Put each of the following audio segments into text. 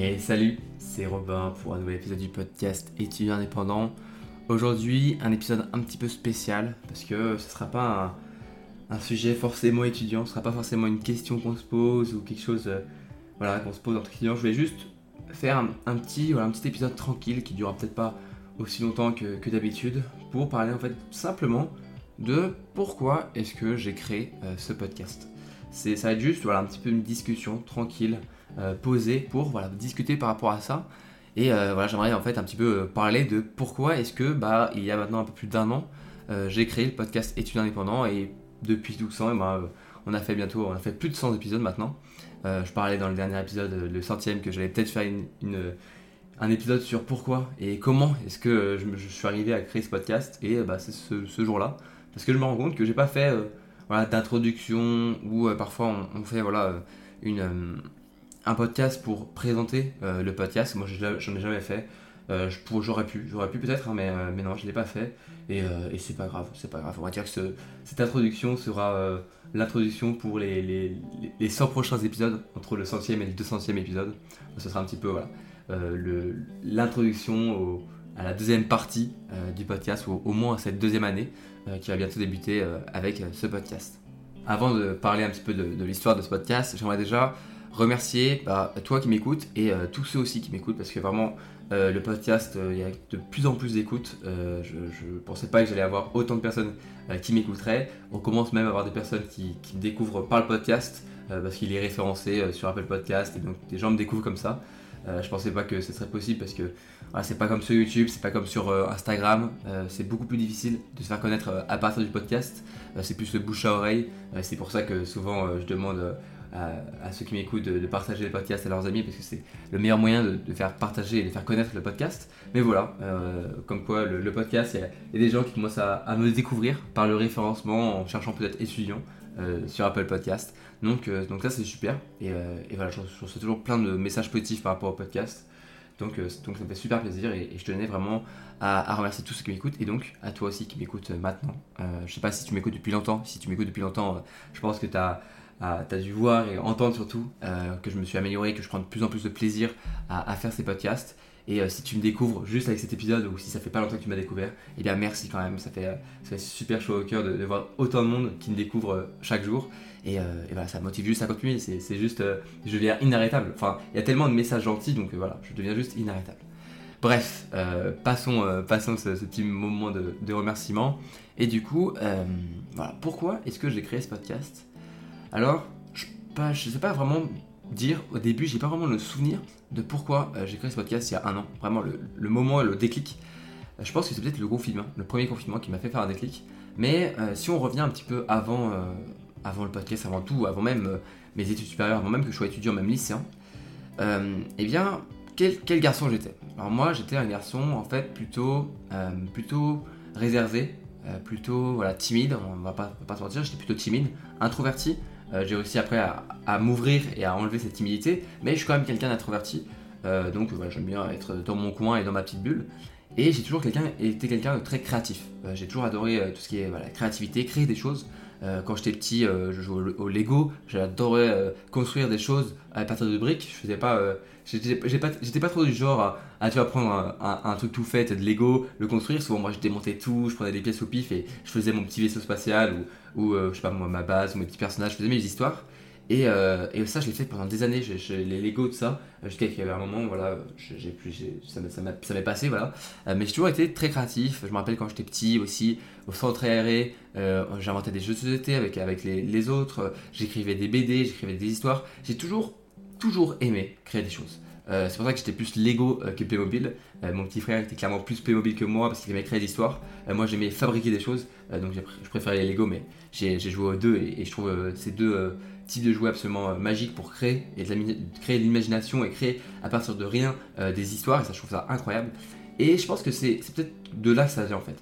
Et salut, c'est Robin pour un nouvel épisode du podcast étudiant indépendant. Aujourd'hui, un épisode un petit peu spécial parce que ce sera pas un, sujet forcément étudiant, ce sera pas forcément une question qu'on se pose ou quelque chose euh, voilà, qu'on se pose entre étudiants. Je vais juste faire un, petit, un petit épisode tranquille qui durera peut-être pas aussi longtemps que, d'habitude pour parler en fait simplement de pourquoi est-ce que j'ai créé euh, ce podcast. C'est, ça va être juste voilà, un petit peu une discussion tranquille, euh, posée pour voilà, discuter par rapport à ça. Et euh, voilà, j'aimerais en fait un petit peu parler de pourquoi est-ce que bah, il y a maintenant un peu plus d'un an, j'ai créé le podcast Études indépendants et depuis 12 ans, et bah, on a fait bientôt, on a fait plus de 100 épisodes maintenant. je parlais dans le dernier épisode, le centième, que j'allais peut-être faire une, un épisode sur pourquoi et comment est-ce que je, suis arrivé à créer ce podcast. Et bah, c'est ce, jour-là, parce que je me rends compte que j'ai pas fait voilà, d'introduction ou euh, parfois on, fait voilà, euh, une, euh, un podcast pour présenter le podcast. Moi, j'en ai jamais fait. j'aurais pu, j'aurais pu peut-être, hein, mais, mais non, je l'ai pas fait. Et, c'est pas grave, c'est pas grave. On va dire que cette introduction sera l'introduction pour les, les, les, 100 prochains épisodes, entre le centième et le 200e épisode. Ce sera un petit peu voilà, l'introduction à la deuxième partie du podcast, ou au moins à cette deuxième année. Euh, qui va bientôt débuter euh, avec euh, ce podcast. Avant de parler un petit peu de, l'histoire de ce podcast, j'aimerais déjà remercier bah, toi qui m'écoutes et tous ceux aussi qui m'écoutent parce que vraiment le podcast, il y a de plus en plus d'écoutes. je pensais pas que j'allais avoir autant de personnes qui m'écouteraient. On commence même à avoir des personnes qui, me découvrent par le podcast parce qu'il est référencé sur Apple Podcast et donc des gens me découvrent comme ça. Euh, je pensais pas que ce serait possible parce que c'est pas comme sur YouTube, c'est pas comme sur euh, Instagram. Euh, c'est beaucoup plus difficile de se faire connaître à partir du podcast. c'est plus le bouche à oreille. c'est pour ça que souvent je demande à, ceux qui m'écoutent de, partager le podcast à leurs amis parce que c'est le meilleur moyen de, faire partager et de faire connaître le podcast. Mais voilà, comme quoi le, podcast, il y, a des gens qui commencent à, à, me découvrir par le référencement en cherchant peut-être étudiant. Euh, sur Apple Podcast. Donc, euh, donc ça c'est super. Et, euh, voilà, je, reçois toujours plein de messages positifs par rapport au podcast. Donc, donc ça me fait super plaisir et, je tenais vraiment à, remercier tous ceux qui m'écoutent et donc à toi aussi qui m'écoutes maintenant. je sais pas si tu m'écoutes depuis longtemps. Si tu m'écoutes depuis longtemps, je pense que tu as, as, dû voir et entendre surtout que je me suis amélioré, que je prends de plus en plus de plaisir à, faire ces podcasts. Et euh, si tu me découvres juste avec cet épisode ou si ça fait pas longtemps que tu m'as découvert, eh bien merci quand même. Ça fait, euh, super chaud au cœur de, voir autant de monde qui me découvre euh, chaque jour. Et, voilà, ça me motive juste à continuer. C'est juste, je deviens inarrêtable. Enfin, il y a tellement de messages gentils, donc voilà, je deviens juste inarrêtable. Bref, passons, ce, petit moment de, remerciement. Et du coup, pourquoi est-ce que j'ai créé ce podcast? Alors, je ne sais pas vraiment dire au début, j'ai pas vraiment le souvenir de pourquoi euh, j'ai créé ce podcast il y a un an. Vraiment, le, moment, le déclic. Euh, je pense que c'est peut-être le confinement, le premier confinement qui m'a fait faire un déclic. Mais euh, si on revient un petit peu avant, avant le podcast, avant tout, avant même mes études supérieures, avant même que je sois étudiant, même lycéen, eh bien, quel, quel garçon j'étais? Alors moi, j'étais un garçon en fait plutôt, plutôt réservé, plutôt voilà, timide, on va pas, va pas se mentir, j'étais plutôt timide, introverti. Euh, j'ai réussi après à, m'ouvrir et à enlever cette timidité, mais je suis quand même quelqu'un d'introverti. Euh, donc voilà, j'aime bien être dans mon coin et dans ma petite bulle. Et j'ai toujours été quelqu'un de très créatif. Euh, j'ai toujours adoré tout ce qui est créativité, créer des choses. Quand j'étais petit, je jouais au, Lego. J'adorais construire des choses à partir de briques. Je faisais pas, j'étais pas, trop du genre à, à tu vas prendre un, truc tout fait de Lego, le construire. Souvent, moi, je démontais tout, je prenais des pièces au pif et je faisais mon petit vaisseau spatial ou euh, je sais pas ma base, ou mes petits personnages, je faisais mes histoires. Et, euh, ça, je l'ai fait pendant des années, les Lego, de ça, jusqu'à qu'il y avait un moment, voilà, j'ai plus, ça m'est passé, voilà. Euh, mais j'ai toujours été très créatif, je me rappelle quand j'étais petit aussi, au centre aéré, j'inventais des jeux de société avec, avec les, autres, j'écrivais des BD, j'écrivais des histoires, j'ai toujours, toujours aimé créer des choses. c'est pour ça que j'étais plus Lego que Playmobil. mon petit frère était clairement plus Playmobil que moi parce qu'il aimait créer des histoires. moi j'aimais fabriquer des choses, donc je préférais les Lego, mais j'ai joué aux deux et, je trouve euh, ces deux euh, types de jouets absolument euh, magiques pour créer et de créer de l'imagination et créer à partir de rien des histoires et ça je trouve ça incroyable et je pense que c'est peut-être de là que ça vient en fait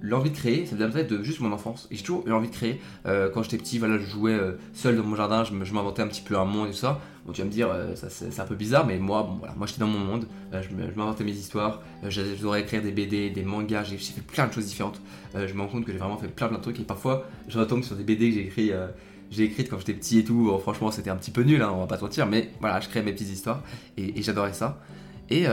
l'envie de créer, ça vient peut-être de juste mon enfance. Et j'ai toujours eu envie de créer. quand j'étais petit, voilà, je jouais seul dans mon jardin, je m'inventais un petit peu un monde et tout ça. Bon, tu vas me dire, c'est un peu bizarre, mais moi, bon, voilà, moi j'étais dans mon monde, je m'inventais mes histoires, j'adorais écrire des BD, des mangas, j'ai fait plein de choses différentes. je me rends compte que j'ai vraiment fait plein plein de trucs et parfois je retombe sur des BD que j'ai écrit j'ai écrites quand j'étais petit et tout. franchement, c'était un petit peu nul, hein, on va pas se mentir, mais voilà, je créais mes petites histoires et, j'adorais ça. Et,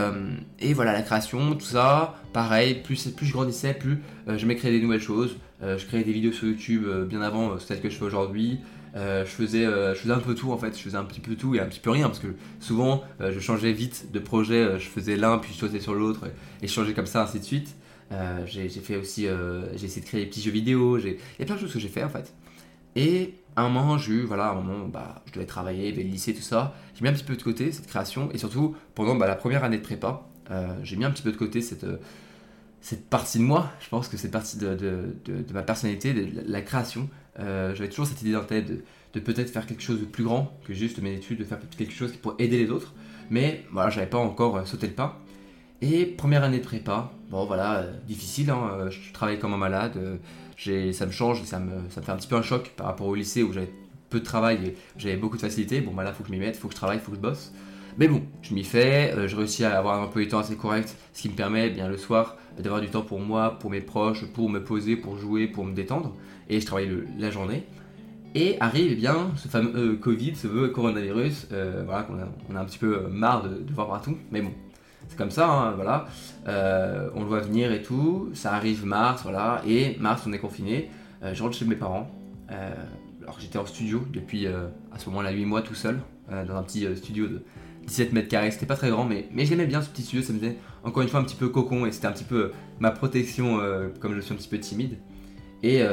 et, voilà, la création, tout ça, pareil, plus, plus je grandissais, plus je m'écrivais des nouvelles choses. je créais des vidéos sur YouTube bien avant celles que je fais aujourd'hui. je, faisais, je faisais un peu tout en fait, je faisais un petit peu tout et un petit peu rien parce que souvent je changeais vite de projet, je faisais l'un puis je sautais sur l'autre et, je changeais comme ça ainsi de suite. Euh, j'ai fait aussi, euh, j'ai essayé de créer des petits jeux vidéo. Il y a plein de choses que j'ai fait en fait. Et à un moment, j'ai eu, voilà, un moment, bah, je devais travailler, le lycée, tout ça. J'ai mis un petit peu de côté cette création. Et surtout, pendant bah, la première année de prépa, euh, j'ai mis un petit peu de côté cette, cette partie de moi. Je pense que cette partie de, de, de, ma personnalité, de la, création. J'avais toujours cette idée dans tête de, peut-être faire quelque chose de plus grand que juste mes études, de faire quelque chose qui pourrait aider les autres. Mais voilà, j'avais pas encore sauté le pas. Et première année de prépa, bon voilà, euh, difficile, hein, euh, je travaille comme un malade, euh, ça me change, ça me, ça me fait un petit peu un choc par rapport au lycée où j'avais peu de travail et j'avais beaucoup de facilité. Bon bah là, faut que je m'y mette, faut que je travaille, faut que je bosse. Mais bon, je m'y fais, je réussis à avoir un peu de temps assez correct, ce qui me permet eh bien le soir d'avoir du temps pour moi, pour mes proches, pour me poser, pour jouer, pour me détendre. Et je travaille la journée. Et arrive eh bien ce fameux Covid, ce coronavirus, voilà, qu'on a, on a un petit peu marre de, de voir partout. Mais bon, c'est comme ça, hein, voilà. Euh, on le voit venir et tout. Ça arrive mars, voilà. Et mars, on est confiné. Euh, je rentre chez mes parents. Euh, alors j'étais en studio depuis à ce moment-là 8 mois tout seul, dans un petit studio de 17 mètres carrés. C'était pas très grand, mais, mais j'aimais bien ce petit studio. Ça me faisait encore une fois un petit peu cocon et c'était un petit peu ma protection, comme je suis un petit peu timide. Et,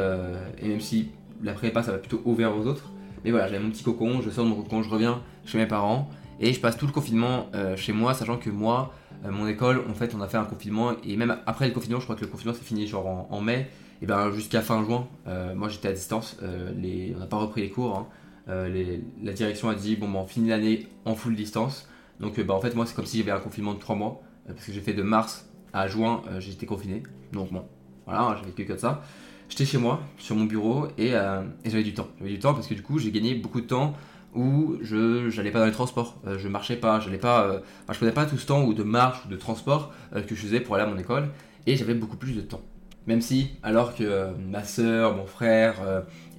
même si la prépa, ça va plutôt ouvert aux autres. Mais voilà, j'avais mon petit cocon, je sors de mon cocon, je reviens chez mes parents. Et je passe tout le confinement chez moi, sachant que moi, mon école, en fait, on a fait un confinement et même après le confinement, je crois que le confinement s'est fini genre en, mai, et ben jusqu'à fin juin, euh, moi j'étais à distance, euh, on n'a pas repris les cours. Hein. la direction a dit bon, ben, on finit l'année en full distance. Donc bah, en fait, moi c'est comme si j'avais un confinement de 3 mois, parce que j'ai fait de mars à juin, j'étais confiné. Donc bon, voilà, j'avais vécu comme ça. J'étais chez moi, sur mon bureau, et, et j'avais du temps. J'avais du temps parce que du coup, j'ai gagné beaucoup de temps où je n'allais pas dans les transports, euh, je marchais pas, j'allais pas, euh, je faisais pas tout ce temps ou de marche ou de transport euh, que je faisais pour aller à mon école, et j'avais beaucoup plus de temps. Même si, alors que ma soeur, mon frère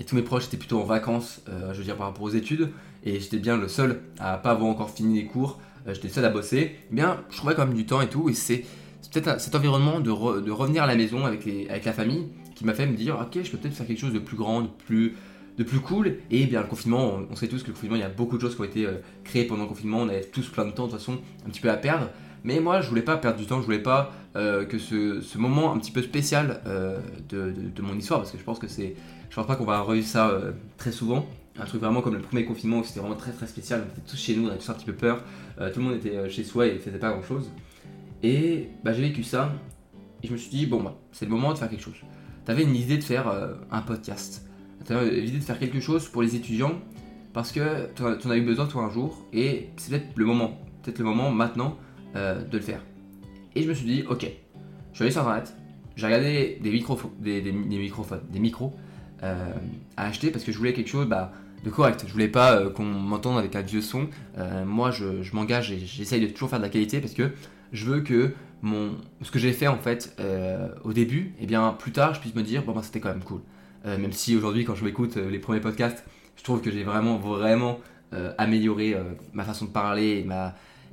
et tous mes proches étaient plutôt en vacances, je veux dire par rapport aux études, et j'étais bien le seul à pas avoir encore fini les cours, j'étais le seul à bosser, eh bien je trouvais quand même du temps et tout, et c'est peut-être cet environnement de, revenir à la maison avec, avec la famille qui m'a fait me dire, ok, je peux peut-être faire quelque chose de plus grand, de plus de plus cool. Et bien le confinement, on, sait tous que le confinement, il y a beaucoup de choses qui ont été euh, créées pendant le confinement. On avait tous plein de temps de toute façon, un petit peu à perdre. Mais moi, je voulais pas perdre du temps, je voulais pas euh, que ce, moment un petit peu spécial euh, de, mon histoire, parce que je pense que c'est, je pense pas qu'on va revivre ça très souvent. Un truc vraiment comme le premier confinement où c'était vraiment très très spécial. On était tous chez nous, on avait tous un petit peu peur. tout le monde était chez soi et faisait pas grand chose. Et bah, j'ai vécu ça. Et je me suis dit, bon, bah, c'est le moment de faire quelque chose. Tu avais une idée de faire un podcast l'idée de faire quelque chose pour les étudiants parce que tu en, as eu besoin toi un jour et c'est peut-être le moment, peut-être le moment maintenant euh, de le faire. Et je me suis dit, ok, je suis allé sur internet, j'ai regardé des, micros, des, des, microphones, des micros euh, à acheter parce que je voulais quelque chose bah, de correct. Je voulais pas euh, qu'on m'entende avec un vieux son. moi, je, m'engage et j'essaye de toujours faire de la qualité parce que je veux que mon, ce que j'ai fait en fait au début, et eh bien plus tard, je puisse me dire, bon, bah, c'était quand même cool. Euh, même si aujourd'hui, quand je m'écoute euh, les premiers podcasts, je trouve que j'ai vraiment, vraiment euh, amélioré ma façon de parler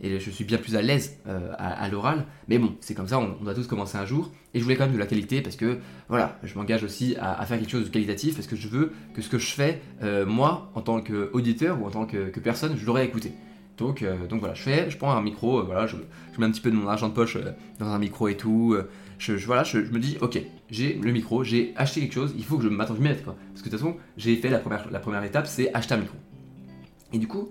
et, je suis bien plus à l'aise à, l'oral. Mais bon, c'est comme ça, on, doit tous commencer un jour. Et je voulais quand même de la qualité parce que voilà, je m'engage aussi à, faire quelque chose de qualitatif parce que je veux que ce que je fais, moi, en tant qu'auditeur ou en tant que, personne, je l'aurais écouté. Donc, donc voilà, je fais, je prends un micro, voilà, je, mets un petit peu de mon argent de poche dans un micro et tout je, je, me dis, ok, j'ai le micro, j'ai acheté quelque chose, il faut que je m'attende, je m'y quoi. Parce que de toute façon, j'ai fait la première, la première étape, c'est acheter un micro. Et du coup,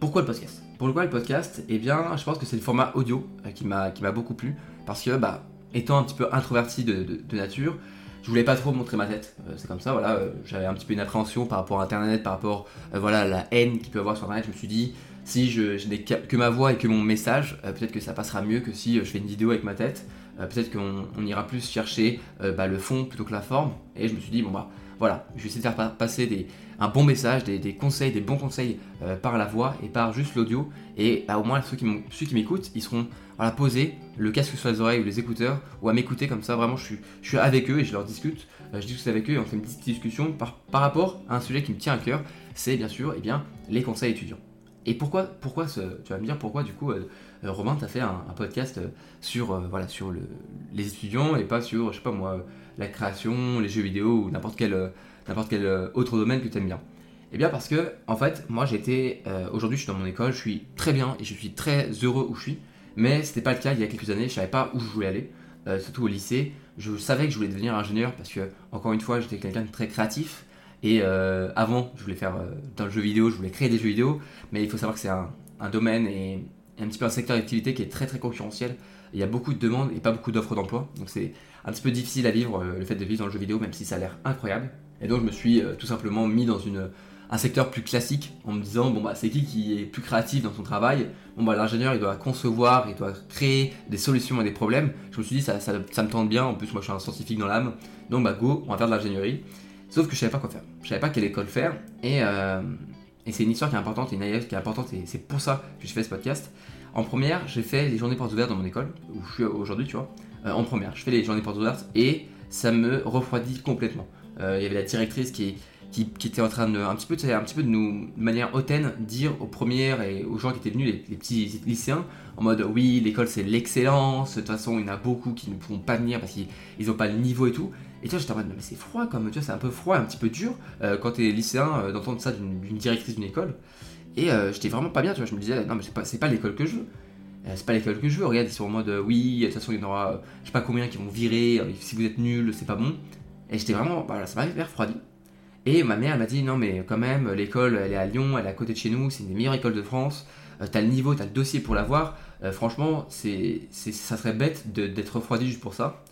pourquoi le podcast? Pourquoi le podcast? Eh bien, je pense que c'est le format audio euh, qui m'a beaucoup plu, parce que, bah, étant un petit peu introverti de, nature, je voulais pas trop montrer ma tête. Euh, c'est comme ça, voilà, euh, j'avais un petit peu une appréhension par rapport à Internet, par rapport, voilà, à la haine qu'il peut y avoir sur Internet. Je me suis dit, si je, n'ai que ma voix et que mon message, peut-être que ça passera mieux que si je fais une vidéo avec ma tête. Euh, peut-être qu'on ira plus chercher euh, bah, le fond plutôt que la forme. Et je me suis dit, bon bah voilà, je vais essayer de faire passer un bon message, des, conseils, des bons conseils euh, par la voix et par juste l'audio. Et bah, au moins, ceux qui, qui m'écoutent, ils seront voilà, posés, le casque sur les oreilles ou les écouteurs, ou à m'écouter comme ça. Vraiment, je suis, avec eux et je leur discute. Je discute avec eux et on fait une petite discussion par, rapport à un sujet qui me tient à cœur. C'est bien sûr eh les conseils étudiants. Et pourquoi, pourquoi ce, tu vas me dire pourquoi du coup, Romain, tu as fait un, podcast sur, voilà, sur le, les étudiants et pas sur, je sais pas moi, la création, les jeux vidéo ou n'importe quel, quel autre domaine que tu aimes bien. Eh bien parce que, en fait, moi j'étais, euh, aujourd'hui je suis dans mon école, je suis très bien et je suis très heureux où je suis, mais c'était pas le cas il y a quelques années, je savais pas où je voulais aller, euh, surtout au lycée. Je savais que je voulais devenir ingénieur parce que, encore une fois, j'étais quelqu'un de très créatif, et euh, avant je voulais faire dans le jeu vidéo, je voulais créer des jeux vidéo, mais il faut savoir que c'est un, domaine et, un petit peu un secteur d'activité qui est très très concurrentiel. Il y a beaucoup de demandes et pas beaucoup d'offres d'emploi, donc c'est un petit peu difficile à vivre le fait de vivre dans le jeu vidéo, même si ça a l'air incroyable. Et donc je me suis tout simplement mis dans une un secteur plus classique en me disant bon bah c'est qui qui est plus créatif dans son travail? Bon bah l'ingénieur il doit concevoir il doit créer des solutions à des problèmes. Je me suis dit ça, ça, me tente bien. En plus moi je suis un scientifique dans l'âme. Donc bah go on va faire de l'ingénierie. Sauf que je savais pas quoi faire. Je savais pas quelle école faire. Et, euh, et c'est une histoire qui est importante et une qui est importante et c'est pour ça que je fais ce podcast. En première j'ai fait les journées portes ouvertes dans mon école où je suis aujourd'hui tu vois. Euh, en première je fais les journées portes ouvertes et ça me refroidit complètement. Euh, il y avait la directrice qui qui, était en train de un petit peu, un petit peu de nous, de manière hautaine, dire aux premières et aux gens qui étaient venus, les, petits lycéens, en mode oui, l'école c'est l'excellence, de toute façon il y en a beaucoup qui ne pourront pas venir parce qu'ils n'ont pas le niveau et tout. Et tu j'étais en mode, mais c'est froid comme, tu c'est un peu froid, un petit peu dur euh, quand t'es lycéen euh, d'entendre ça d'une directrice d'une école. Et euh, j'étais vraiment pas bien, tu vois, je me disais, non, mais c'est pas, pas l'école que je veux. c'est pas l'école que je veux, regarde, ils sont en mode, oui, de toute façon il y en aura, je sais pas combien qui vont virer, si vous êtes nul, c'est pas bon. Et j'étais vraiment, voilà, ça m'a fait refroidi. Et ma mère m'a dit non mais quand même l'école elle est à Lyon, elle est à côté de chez nous, c'est une des meilleures écoles de France, euh, t'as le niveau, t'as le dossier pour l'avoir, euh, franchement c'est, ça serait bête d'être refroidi juste pour ça.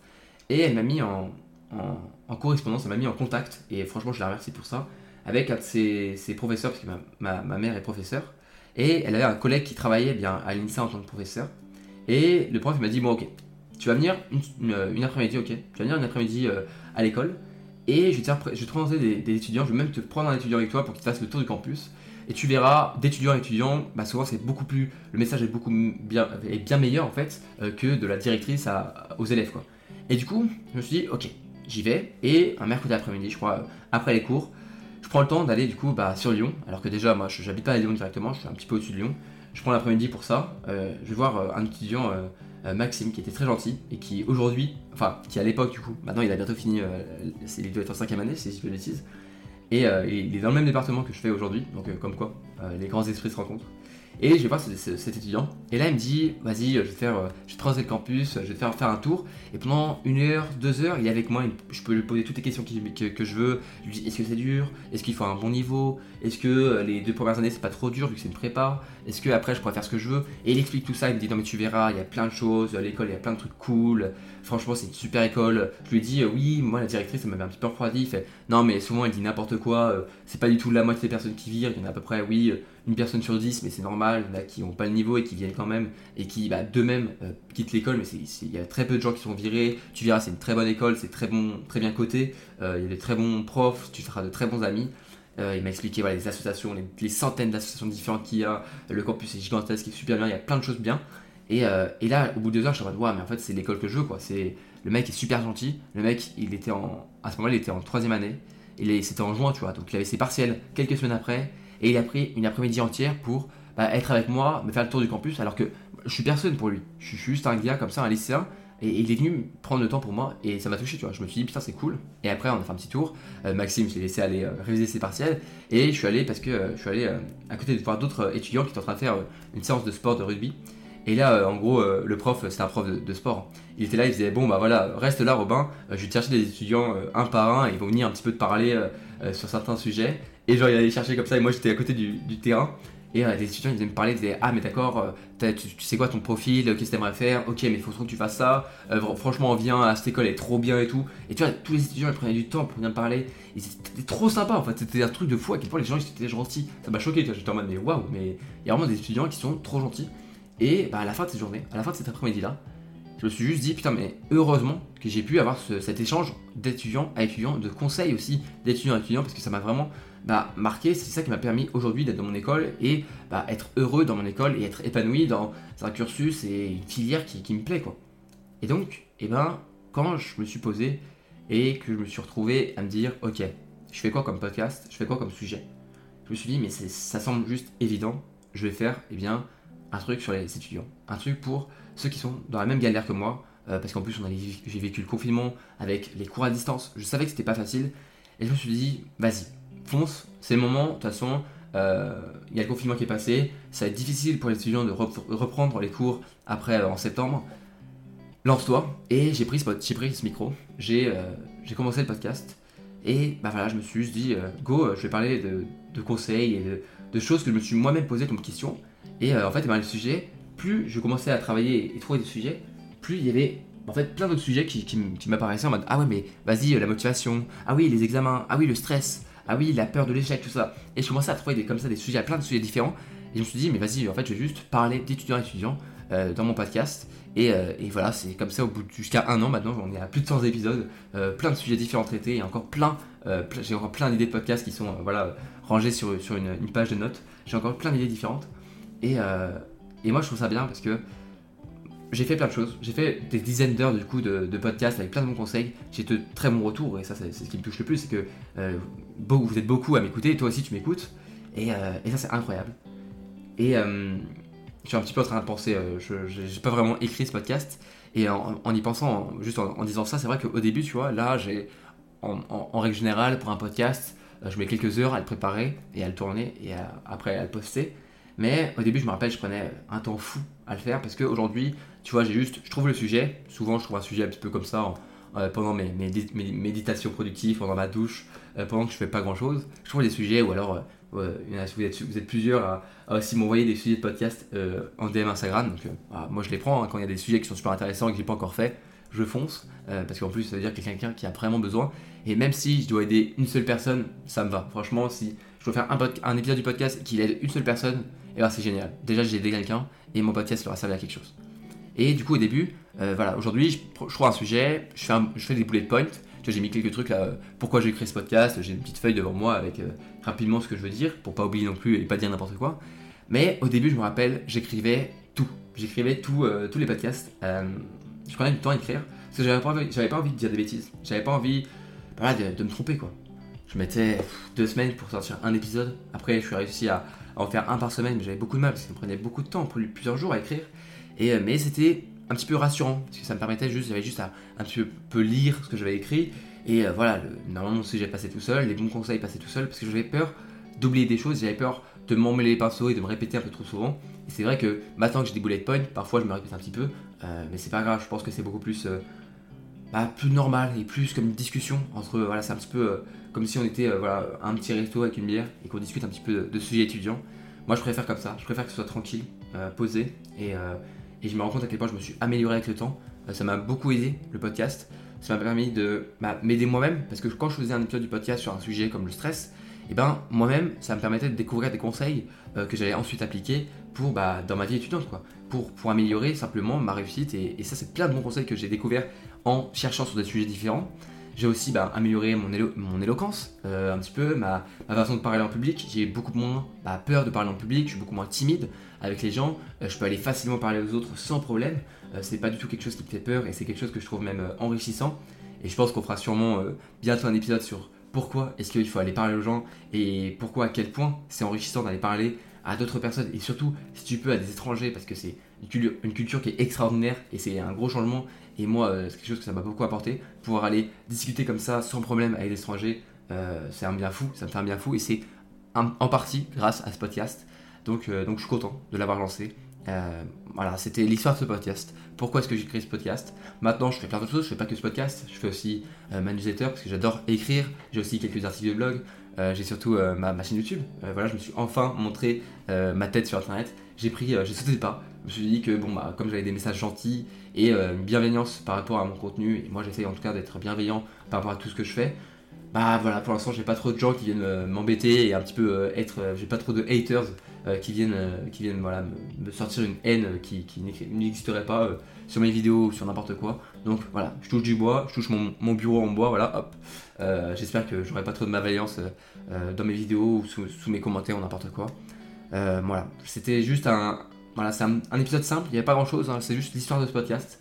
Et elle m'a mis en, correspondance, elle m'a mis en contact, et franchement je la remercie pour ça, avec un de ses, professeurs, parce que ma, mère est professeure, et elle avait un collègue qui travaillait bien à l'INSA en tant que professeur, et le prof m'a dit bon ok, tu vas venir une, après-midi, ok, tu vas venir une après-midi euh, à l'école, et je vais, te, je vais te présenter des, étudiants, je vais même te prendre un étudiant avec toi pour qu'il fasse le tour du campus. Et tu verras, d'étudiant en étudiant, bah souvent c'est beaucoup plus. Le message est beaucoup bien, est bien meilleur en fait euh, que de la directrice aux élèves quoi. Et du coup, je me suis dit, ok, j'y vais. Et un mercredi après-midi, je crois, après les cours, je prends le temps d'aller du coup bah, sur Lyon. Alors que déjà, moi, je n'habite pas à Lyon directement, je suis un petit peu au-dessus de Lyon. Je prends l'après-midi pour ça. Euh, je vais voir euh, un étudiant euh, Maxime, qui était très gentil et qui aujourd'hui, enfin, qui à l'époque du coup, maintenant il a bientôt fini, euh, il doit être en cinquième année, si je bêtise. Et euh, il est dans le même département que je fais aujourd'hui, donc comme quoi, les grands esprits se rencontrent. Et je vais voir cet étudiant. Et là, il me dit Vas-y, je vais, faire, euh, je le campus, je vais faire, faire un tour. Et pendant une heure, deux heures, il est avec moi. Je peux lui poser toutes les questions que, je veux. Je lui dis Est-ce que c'est dur? Est-ce qu'il faut un bon niveau? Est-ce que euh, les deux premières années, c'est pas trop dur vu que c'est une prépa? Est-ce que après, je pourrais faire ce que je veux? Et il explique tout ça. Il me dit Non, mais tu verras, il y a plein de choses. À l'école, il y a plein de trucs cool. Franchement, c'est une super école. Je lui dis Oui, moi, la directrice, ça m'avait un petit peu refroidi. Il fait Non, mais souvent, elle dit n'importe quoi. Euh, c'est pas du tout la moitié des personnes qui virent. Il y en a à peu près, oui une personne sur dix, mais c'est normal, qui n'ont pas le niveau et qui viennent quand même, et qui bah, d'eux-mêmes euh, quittent l'école, mais il y a très peu de gens qui sont virés. Tu verras, c'est une très bonne école, c'est très bon, très bien coté, euh, il y a des très bons profs, tu feras de très bons amis. Euh, il m'a expliqué les associations, les, centaines d'associations différentes qu'il y a, le campus est gigantesque, il est super bien, il y a plein de choses bien. Et, et là, au bout de deux heures, je suis en mode, mais en fait, c'est l'école que je veux, quoi. Le mec est super gentil, le mec, il était en, à ce moment-là, il était en troisième année, c'était en juin, tu vois, donc il avait ses partiels quelques semaines après, et il a pris une après-midi entière pour bah, être avec moi, me faire le tour du campus, alors que je suis personne pour lui. Je suis juste un gars comme ça, un lycéen. Et, il est venu prendre le temps pour moi et ça m'a touché, tu vois. Je me suis dit, putain, c'est cool. Et après, on a fait un petit tour. Euh, Maxime, l'ai laissé aller euh, réviser ses partiels. Et je suis allé parce que euh, je suis allé à côté de voir d'autres étudiants qui étaient en train de faire une séance de sport de rugby. Et là, en gros, le prof, c'était un prof de, sport. Il était là, il disait Bon, bah voilà, reste là, Robin. je vais te chercher des étudiants un par un. Et ils vont venir un petit peu te parler sur certains sujets. Et genre, il allait chercher comme ça, et moi j'étais à côté du, terrain. Et euh, des étudiants, ils venaient me parler, ils disaient Ah, mais d'accord, euh, tu, sais quoi ton profil, qu'est-ce que t'aimerais faire? Ok, mais il faut que tu fasses ça. Euh, franchement, on vient à cette école, elle est trop bien et tout. Et tu vois, tous les étudiants, ils prenaient du temps pour venir me parler. C'était trop sympa en fait, c'était un truc de fou à quel point les gens ils étaient gentils. Ça m'a choqué, j'étais en mode Mais waouh, mais il y a vraiment des étudiants qui sont trop gentils. Et bah, à la fin de cette journée, à la fin de cet après-midi là, je me suis juste dit, putain, mais heureusement que j'ai pu avoir cet échange d'étudiant à étudiant, de conseils aussi d'étudiant à étudiant, parce que ça m'a vraiment bah, marqué. C'est ça qui m'a permis aujourd'hui d'être dans mon école et bah, être heureux dans mon école et être épanoui dans un cursus et une filière qui, me plaît, quoi. Et donc, eh ben, quand je me suis posé et que je me suis retrouvé à me dire, ok, je fais quoi comme podcast, je fais quoi comme sujet, je me suis dit, mais ça semble juste évident, je vais faire, eh bien, un truc sur les étudiants, un truc pour ceux qui sont dans la même galère que moi, euh, parce qu'en plus j'ai vécu le confinement avec les cours à distance, je savais que c'était pas facile, et je me suis dit, vas-y, fonce, c'est le moment, de toute façon, euh, il y a le confinement qui est passé, ça va être difficile pour les étudiants de reprendre les cours après euh, en septembre, lance-toi, et j'ai pris, ce, pris ce micro, j'ai commencé le podcast, et bah voilà, je me suis juste dit, go, je vais parler de, conseils et de, choses que je me suis moi-même posé comme question, et en fait, le sujet, plus je commençais à travailler et trouver des sujets, plus il y avait en fait plein d'autres sujets qui, m'apparaissaient en mode ah ouais mais vas-y la motivation, ah oui les examens, ah oui le stress, ah oui la peur de l'échec, tout ça. Et je commençais à trouver des, comme ça des sujets, plein de sujets différents. Et je me suis dit mais vas-y en fait je vais juste parler d'étudiants étudiants euh, dans mon podcast. Euh, et, voilà c'est comme ça au bout jusqu'à un an maintenant on est à plus de 100 épisodes, euh, plein de sujets différents traités et encore plein, j'ai encore plein d'idées de podcasts qui sont voilà rangées sur, sur une, page de notes. J'ai encore plein d'idées différentes. Et, et moi, je trouve ça bien parce que j'ai fait plein de choses. J'ai fait des dizaines d'heures du coup de, podcasts avec plein de bons conseils. J'ai de très bons retours et ça, c'est ce qui me touche le plus, c'est que euh, vous êtes beaucoup à m'écouter et toi aussi tu m'écoutes. Et, euh, ça, c'est incroyable. Et euh, je suis un petit peu en train de penser, je n'ai pas vraiment écrit ce podcast. Et en, y pensant, juste en, disant ça, c'est vrai qu'au début, tu vois, là, j'ai en, règle générale, pour un podcast, je mets quelques heures à le préparer et à le tourner et après à le poster. Mais au début, je me rappelle, je prenais un temps fou à le faire parce qu'aujourd'hui, tu vois, j'ai juste, je trouve le sujet. Souvent, je trouve un sujet un petit peu comme ça euh, pendant mes, méditations productives, pendant ma douche, euh, pendant que je fais pas grand chose. Je trouve des sujets ou alors, euh, vous, êtes, vous êtes plusieurs à, aussi m'envoyer des sujets de podcast en DM Instagram. Donc, moi, je les prends hein. quand il y a des sujets qui sont super intéressants et que j'ai pas encore fait. Je fonce parce qu'en plus, ça veut dire que quelqu'un qui a vraiment besoin. Et même si je dois aider une seule personne, ça me va. Franchement, si je dois faire un, un épisode du podcast qui aide une seule personne, et ben c'est génial. Déjà, j'ai aidé quelqu'un et mon podcast leur a servi à quelque chose. Et du coup, au début, euh, voilà, aujourd'hui, je, je, trouve un sujet, je fais, des bullet points. Tu j'ai mis quelques trucs là. Pourquoi j'ai créé ce podcast J'ai une petite feuille devant moi avec euh, rapidement ce que je veux dire pour pas oublier non plus et pas dire n'importe quoi. Mais au début, je me rappelle, j'écrivais tout. J'écrivais tout, euh, tous les podcasts. je prenais du temps à écrire parce que j'avais pas, envie, pas envie de dire des bêtises. J'avais pas envie de, me tromper quoi. Je mettais deux semaines pour sortir un épisode. Après, je suis réussi à, en faire un par semaine, mais j'avais beaucoup de mal parce que ça me prenait beaucoup de temps, plusieurs jours à écrire. Et, euh, mais c'était un petit peu rassurant parce que ça me permettait juste, j'avais juste à un petit peu lire ce que j'avais écrit. Et euh, voilà, normalement mon sujet passait tout seul, les bons conseils passaient tout seul parce que j'avais peur d'oublier des choses, j'avais peur de m'emmêler les pinceaux et de me répéter un peu trop souvent. Et c'est vrai que maintenant que j'ai des bullet points, parfois je me répète un petit peu, euh, mais c'est pas grave, je pense que c'est beaucoup plus, bah, plus normal et plus comme une discussion entre, voilà, c'est un petit peu comme si on était euh, voilà, un petit resto avec une bière et qu'on discute un petit peu de, sujets étudiants. Moi, je préfère comme ça. Je préfère que ce soit tranquille, euh, posé. Euh, et, je me rends compte à quel point je me suis amélioré avec le temps. ça m'a beaucoup aidé, le podcast. Ça m'a permis de bah, m'aider moi-même. Parce que quand je faisais un épisode du podcast sur un sujet comme le stress, et eh ben moi-même, ça me permettait de découvrir des conseils que j'allais ensuite appliquer pour, bah, dans ma vie étudiante. Quoi, pour, pour améliorer simplement ma réussite. Et, et ça, c'est plein de bons conseils que j'ai découverts en cherchant sur des sujets différents. J'ai aussi bah, amélioré mon, mon éloquence, euh, un petit peu, ma, façon de parler en public. J'ai beaucoup moins bah, peur de parler en public, je suis beaucoup moins timide avec les gens. Euh, je peux aller facilement parler aux autres sans problème. Euh, c'est pas du tout quelque chose qui me fait peur et c'est quelque chose que je trouve même enrichissant. Et je pense qu'on fera sûrement bientôt un épisode sur pourquoi est-ce qu'il faut aller parler aux gens et pourquoi à quel point c'est enrichissant d'aller parler à d'autres personnes et surtout si tu peux à des étrangers parce que c'est une culture qui est extraordinaire et c'est un gros changement et moi, euh, c'est quelque chose que ça m'a beaucoup apporté. Pouvoir aller discuter comme ça, sans problème, avec des étrangers, euh, c'est un bien fou, ça me fait un bien fou. Et c'est en partie grâce à ce podcast. Donc, euh, donc je suis content de l'avoir lancé. voilà, c'était l'histoire de ce podcast. Pourquoi est-ce que j'ai créé ce podcast? Maintenant, je fais plein d'autres choses. Je fais pas que ce podcast. Je fais aussi ma newsletter parce que j'adore écrire. J'ai aussi quelques articles de blog. J'ai surtout ma, ma, chaîne YouTube. voilà, je me suis enfin montré ma tête sur Internet. J'ai pris, j'ai sauté pas. Je me suis dit que bon, bah, comme j'avais des messages gentils et euh, une bienveillance par rapport à mon contenu, et moi j'essaye en tout cas d'être bienveillant par rapport à tout ce que je fais, bah voilà, pour l'instant j'ai pas trop de gens qui viennent m'embêter et un petit peu être, j'ai pas trop de haters qui viennent, qui viennent voilà, me, sortir une haine qui, qui n'existerait pas sur mes vidéos ou sur n'importe quoi. Donc voilà, je touche du bois, je touche mon, bureau en bois, voilà, hop. J'espère que j'aurai pas trop de malveillance dans mes vidéos ou sous, mes commentaires ou n'importe quoi. voilà, c'était juste un, voilà, c'est un, épisode simple, il n'y a pas grand chose, hein, c'est juste l'histoire de ce podcast.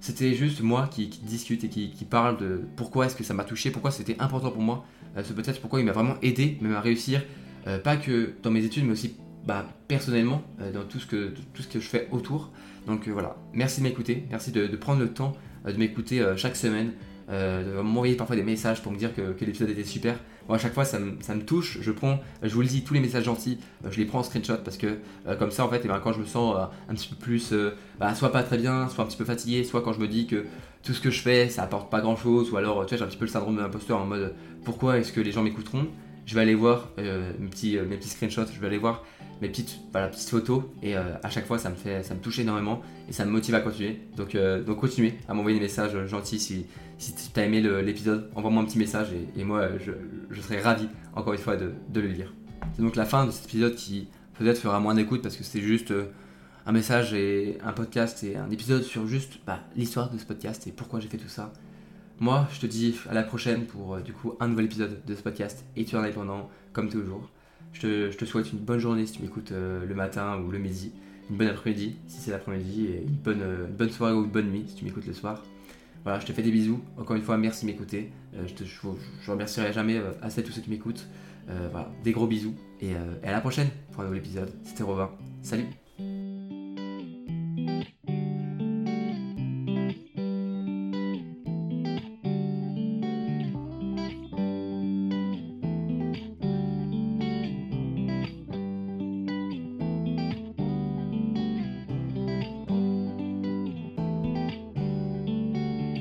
C'était juste moi qui, discute et qui, parle de pourquoi est-ce que ça m'a touché, pourquoi c'était important pour moi euh, ce podcast, pourquoi il m'a vraiment aidé, même à réussir, euh, pas que dans mes études, mais aussi bah, personnellement, euh, dans tout ce, que, je fais autour. Donc voilà, merci de m'écouter, merci de, prendre le temps de m'écouter chaque semaine, de m'envoyer parfois des messages pour me dire que, l'épisode était super. À chaque fois, ça me, touche. Je prends, je vous le dis, tous les messages gentils, euh, je les prends en screenshot parce que euh, comme ça, en fait, eh ben, quand je me sens euh, un petit peu plus, bah, soit pas très bien, soit un petit peu fatigué, soit quand je me dis que tout ce que je fais, ça apporte pas grand chose, ou alors, tu vois, j'ai un petit peu le syndrome de l'imposteur en mode pourquoi est-ce que les gens m'écouteront? Je vais aller voir mes, petits, mes petits screenshots, je vais aller voir mes petites, petites photos et à chaque fois ça me fait ça me touche énormément et ça me motive à continuer donc donc continuez à m'envoyer des messages gentils si, si tu as aimé l'épisode, envoie-moi un petit message et, moi je, serai ravi encore une fois de, le lire. C'est donc la fin de cet épisode qui peut-être fera moins d'écoute parce que c'était juste euh, un message et un podcast et un épisode sur juste bah, l'histoire de ce podcast et pourquoi j'ai fait tout ça. Moi, je te dis à la prochaine pour euh, du coup un nouvel épisode de ce podcast et tu en indépendant comme toujours. Je te, souhaite une bonne journée si tu m'écoutes euh, le matin ou le midi, une bonne après-midi si c'est l'après-midi et une bonne, une bonne soirée ou une bonne nuit si tu m'écoutes le soir. Voilà, je te fais des bisous. Encore une fois, merci de m'écouter. Euh, je, ne remercierai jamais euh, assez tous ceux qui m'écoutent. Euh, voilà, des gros bisous et, et, à la prochaine pour un nouvel épisode. C'était Robin. Salut